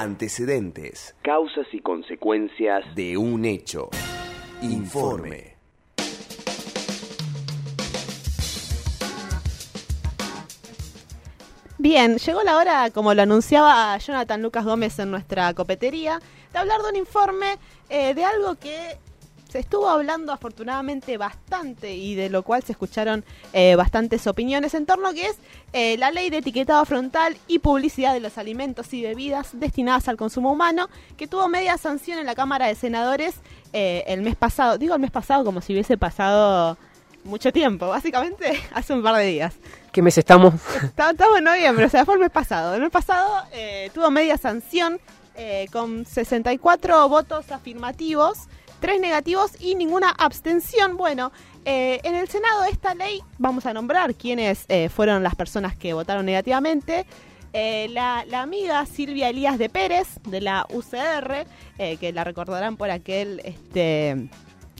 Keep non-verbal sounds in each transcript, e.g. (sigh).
Antecedentes Causas y consecuencias. de un hecho. Informe. Bien, llegó la hora, como lo anunciaba Jonathan Lucas Gómez en nuestra copetería, de hablar de un informe eh, de algo que se estuvo hablando afortunadamente bastante y de lo cual se escucharon eh, bastantes opiniones en torno a que es eh, la ley de etiquetado frontal y publicidad de los alimentos y bebidas destinadas al consumo humano, que tuvo media sanción en la Cámara de Senadores eh, el mes pasado. Digo el mes pasado como si hubiese pasado mucho tiempo, básicamente (laughs) hace un par de días. ¿Qué mes estamos? Estamos en noviembre, o sea, fue el mes pasado. El mes pasado eh, tuvo media sanción eh, con 64 votos afirmativos, 3 negativos y ninguna abstención. Bueno, eh, en el Senado esta ley, vamos a nombrar quiénes eh, fueron las personas que votaron negativamente. Eh, la, la amiga Silvia Elías de Pérez, de la UCR, eh, que la recordarán por aquel, este,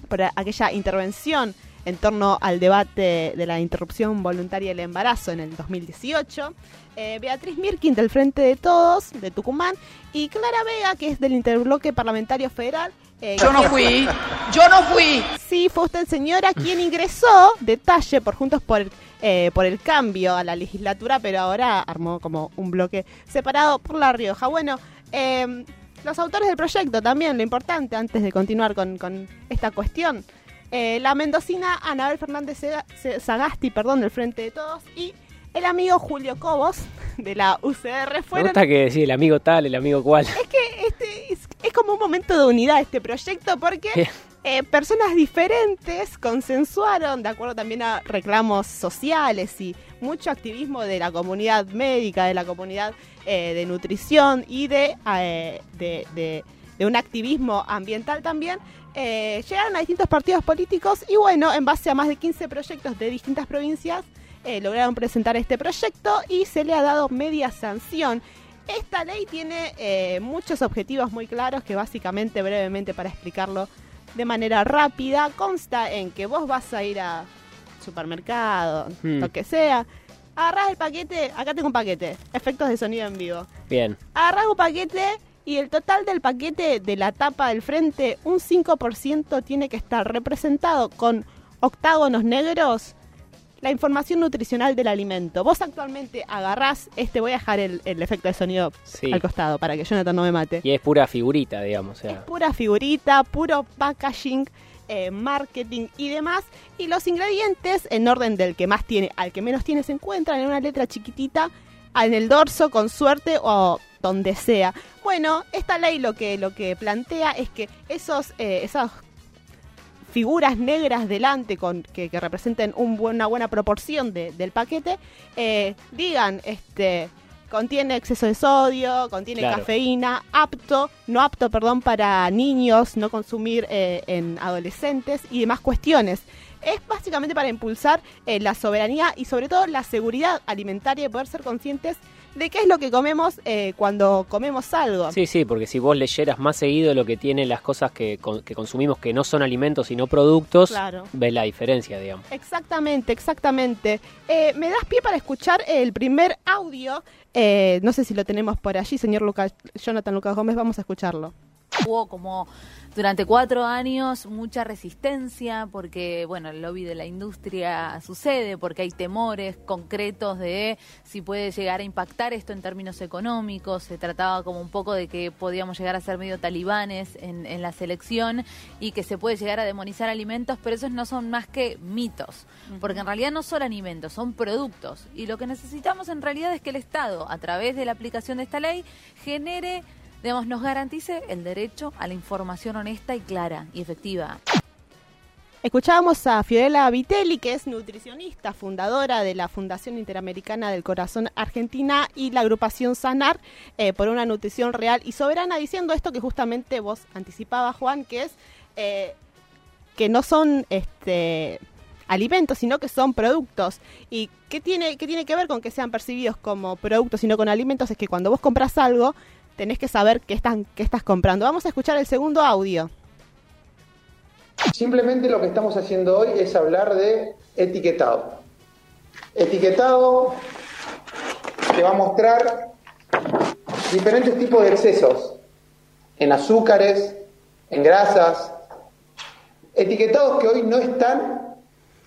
por aquella intervención en torno al debate de la interrupción voluntaria del embarazo en el 2018. Eh, Beatriz Mirkin del Frente de Todos, de Tucumán, y Clara Vega, que es del Interbloque Parlamentario Federal. eh, Yo no fui, yo no fui. Sí, fue usted, señora, quien ingresó, detalle, por Juntos por el, eh, por el Cambio a la legislatura, pero ahora armó como un bloque separado por La Rioja. Bueno, eh, los autores del proyecto también, lo importante, antes de continuar con, con esta cuestión. Eh, la mendocina Anabel Fernández Sagasti, perdón, del Frente de Todos, y el amigo Julio Cobos, (laughs) de la UCR, Me fueron gusta que sí, el amigo tal, el amigo cual. es que este es, es como un momento de unidad este proyecto porque eh, personas diferentes consensuaron, de acuerdo también a reclamos sociales y mucho activismo de la comunidad médica, de la comunidad eh, de nutrición y de, eh, de, de- de un activismo ambiental también, eh, llegaron a distintos partidos políticos y bueno, en base a más de 15 proyectos de distintas provincias, eh, lograron presentar este proyecto y se le ha dado media sanción. Esta ley tiene eh, muchos objetivos muy claros que básicamente, brevemente para explicarlo de manera rápida, consta en que vos vas a ir a supermercado, Hmm. lo que sea, agarrás el paquete, acá tengo un paquete, efectos de sonido en vivo. Bien. Agarrás un paquete y el total del paquete de la tapa del frente, un 5% tiene que estar representado con octágonos negros la información nutricional del alimento. Vos actualmente agarrás, este voy a dejar el, el efecto de sonido Sí. al costado para que Jonathan no me mate. Y es pura figurita, digamos. O Es sea, pura figurita, puro packaging, eh, marketing y demás. Y los ingredientes, en orden del que más tiene al que menos tiene, se encuentran en una letra chiquitita en el dorso, con suerte o donde sea. Bueno, esta ley lo que, lo que plantea es que esos, eh, esas figuras negras delante con que, que representen un buen- una buena proporción de- del paquete eh, digan este contiene exceso de sodio contiene Claro. cafeína apto no apto perdón para niños no consumir eh, en adolescentes y demás cuestiones es básicamente para impulsar eh, la soberanía y sobre todo la seguridad alimentaria y poder ser conscientes de qué es lo que comemos eh, cuando comemos algo sí, sí, porque si vos leyeras más seguido lo que tienen las cosas que, con- que consumimos que no son alimentos sino productos, Claro. ves la diferencia, digamos. Exactamente, exactamente. Eh, ¿Me das pie para escuchar el primer audio? Eh, no sé si lo tenemos por allí, señor Lucas, Jonathan Lucas Gómez, vamos a escucharlo. Hubo como durante cuatro años mucha resistencia porque, bueno, el lobby de la industria sucede, porque hay temores concretos de si puede llegar a impactar esto en términos económicos. Se trataba como un poco de que podíamos llegar a ser medio talibanes en, en la selección y que se puede llegar a demonizar alimentos, pero esos no son más que mitos, porque en realidad no son alimentos, son productos. Y lo que necesitamos en realidad es que el Estado, a través de la aplicación de esta ley, genere digamos, nos garantice el derecho a la información honesta y clara y efectiva. Escuchábamos a Fiorella Vitelli, que es nutricionista, fundadora de la Fundación Interamericana del Corazón Argentina y la agrupación Sanar eh, por una nutrición real y soberana, diciendo esto que justamente vos anticipabas, Juan, que es eh, que no son este alimentos, sino que son productos. ¿Y qué tiene, qué tiene que ver con que sean percibidos como productos y no con alimentos? Es que cuando vos compras algo, tenés que saber qué, están, qué estás comprando. Vamos a escuchar el segundo audio. Simplemente lo que estamos haciendo hoy es hablar de etiquetado. Etiquetado te va a mostrar diferentes tipos de excesos en azúcares, en grasas, etiquetados que hoy no están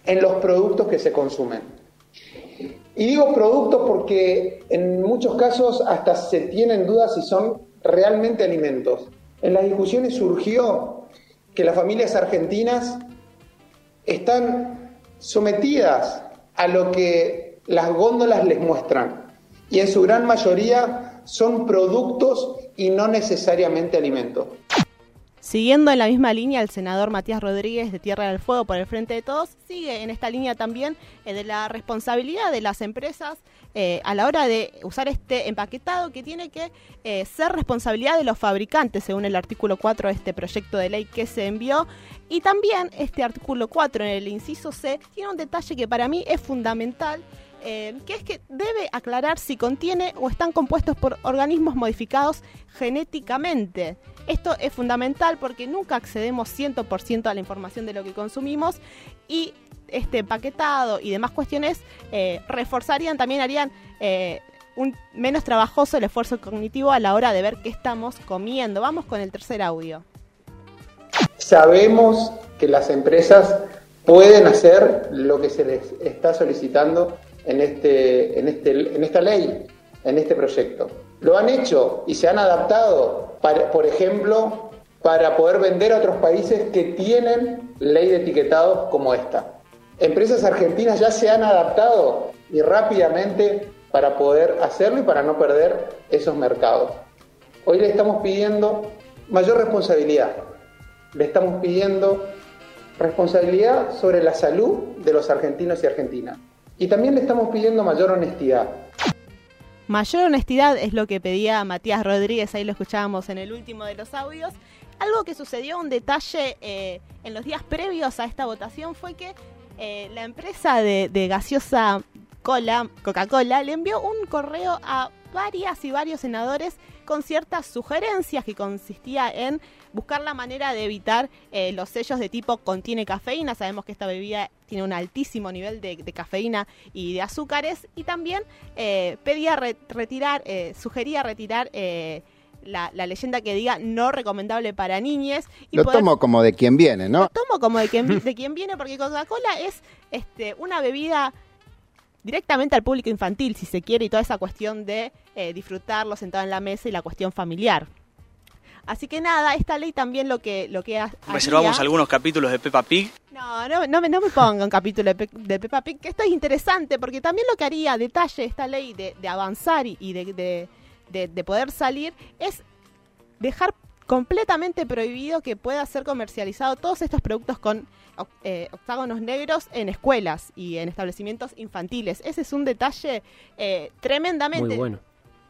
en los productos que se consumen. Y digo productos porque en muchos casos hasta se tienen dudas si son realmente alimentos. En las discusiones surgió que las familias argentinas están sometidas a lo que las góndolas les muestran y en su gran mayoría son productos y no necesariamente alimentos. Siguiendo en la misma línea, el senador Matías Rodríguez de Tierra del Fuego por el Frente de Todos sigue en esta línea también eh, de la responsabilidad de las empresas eh, a la hora de usar este empaquetado que tiene que eh, ser responsabilidad de los fabricantes, según el artículo 4 de este proyecto de ley que se envió. Y también este artículo 4 en el inciso C tiene un detalle que para mí es fundamental que es que debe aclarar si contiene o están compuestos por organismos modificados genéticamente. Esto es fundamental porque nunca accedemos 100% a la información de lo que consumimos y este empaquetado y demás cuestiones eh, reforzarían, también harían eh, un menos trabajoso el esfuerzo cognitivo a la hora de ver qué estamos comiendo. Vamos con el tercer audio. Sabemos que las empresas pueden hacer lo que se les está solicitando en, este, en, este, en esta ley, en este proyecto. Lo han hecho y se han adaptado, para, por ejemplo, para poder vender a otros países que tienen ley de etiquetado como esta. Empresas argentinas ya se han adaptado y rápidamente para poder hacerlo y para no perder esos mercados. Hoy le estamos pidiendo mayor responsabilidad, le estamos pidiendo responsabilidad sobre la salud de los argentinos y argentinas. Y también le estamos pidiendo mayor honestidad. Mayor honestidad es lo que pedía Matías Rodríguez, ahí lo escuchábamos en el último de los audios. Algo que sucedió, un detalle eh, en los días previos a esta votación fue que eh, la empresa de, de gaseosa Cola, Coca-Cola, le envió un correo a varias y varios senadores con ciertas sugerencias que consistía en buscar la manera de evitar eh, los sellos de tipo contiene cafeína. Sabemos que esta bebida tiene un altísimo nivel de, de cafeína y de azúcares. Y también eh, pedía re- retirar, eh, sugería retirar eh, la, la leyenda que diga no recomendable para niñes. Y Lo poder- tomo como de quien viene, ¿no? lo tomo como de quien, (laughs) de quien viene porque Coca-Cola es este, una bebida directamente al público infantil, si se quiere, y toda esa cuestión de eh, disfrutarlo sentado en la mesa y la cuestión familiar. Así que nada, esta ley también lo que lo que ha- Reservamos algunos capítulos de Peppa Pig. no, no, no, me, no me ponga un capítulo de, Pe- de Peppa Pig, que esto es interesante, porque también lo que haría detalle esta ley de, de avanzar y, y de, de- de- de poder salir es dejar completamente prohibido que pueda ser comercializado todos estos productos con eh, octágonos negros en escuelas y en establecimientos infantiles. Ese es un detalle eh, tremendamente Muy bueno.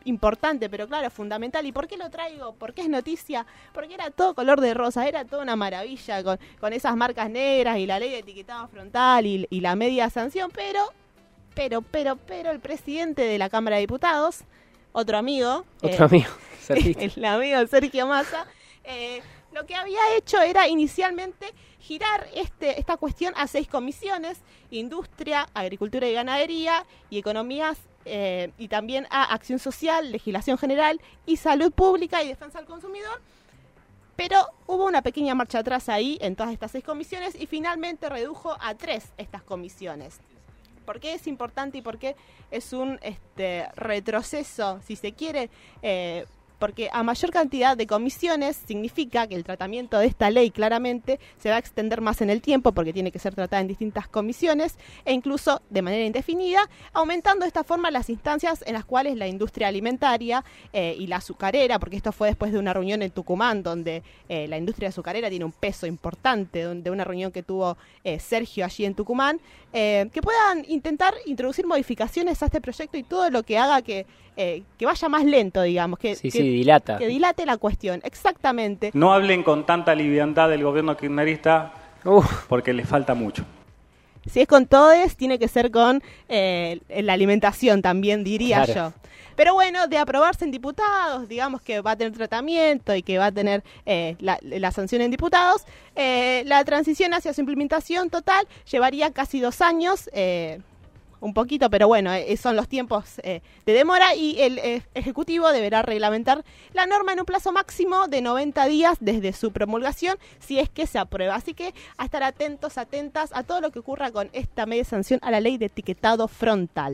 Importante, pero claro, fundamental. ¿Y por qué lo traigo? ¿Por qué es noticia? Porque era todo color de rosa, era toda una maravilla con, con esas marcas negras y la ley de etiquetado frontal y, y la media sanción, pero, pero, pero, pero el presidente de la Cámara de Diputados, otro amigo, Otro eh, amigo, (laughs) el amigo Sergio Massa, eh, lo que había hecho era inicialmente girar este, esta cuestión a seis comisiones, industria, agricultura y ganadería y economías eh, y también a acción social, legislación general y salud pública y defensa del consumidor. Pero hubo una pequeña marcha atrás ahí en todas estas seis comisiones y finalmente redujo a tres estas comisiones. ¿Por qué es importante y por qué es un este, retroceso, si se quiere? Eh, porque a mayor cantidad de comisiones significa que el tratamiento de esta ley claramente se va a extender más en el tiempo porque tiene que ser tratada en distintas comisiones e incluso de manera indefinida, aumentando de esta forma las instancias en las cuales la industria alimentaria eh, y la azucarera, porque esto fue después de una reunión en Tucumán donde eh, la industria azucarera tiene un peso importante, de una reunión que tuvo eh, Sergio allí en Tucumán, que puedan intentar introducir modificaciones a este proyecto y todo lo que haga que, que vaya más lento, digamos, que, Sí, que- sí, dilata. que dilate la cuestión. Exactamente. No hablen con tanta liviandad del gobierno kirchnerista Uf, porque les falta mucho. Si es con todes, tiene que ser con eh, la alimentación también, diría Claro. yo. Pero bueno, de aprobarse en diputados, digamos que va a tener tratamiento y que va a tener eh, la, la sanción en diputados, eh, la transición hacia su implementación total llevaría casi dos años. Eh, un poquito, pero bueno, eh, son los tiempos eh, de demora y el eh, Ejecutivo deberá reglamentar la norma en un plazo máximo de 90 días desde su promulgación, si es que se aprueba. Así que a estar atentos, atentas a todo lo que ocurra con esta media sanción a la ley de etiquetado frontal.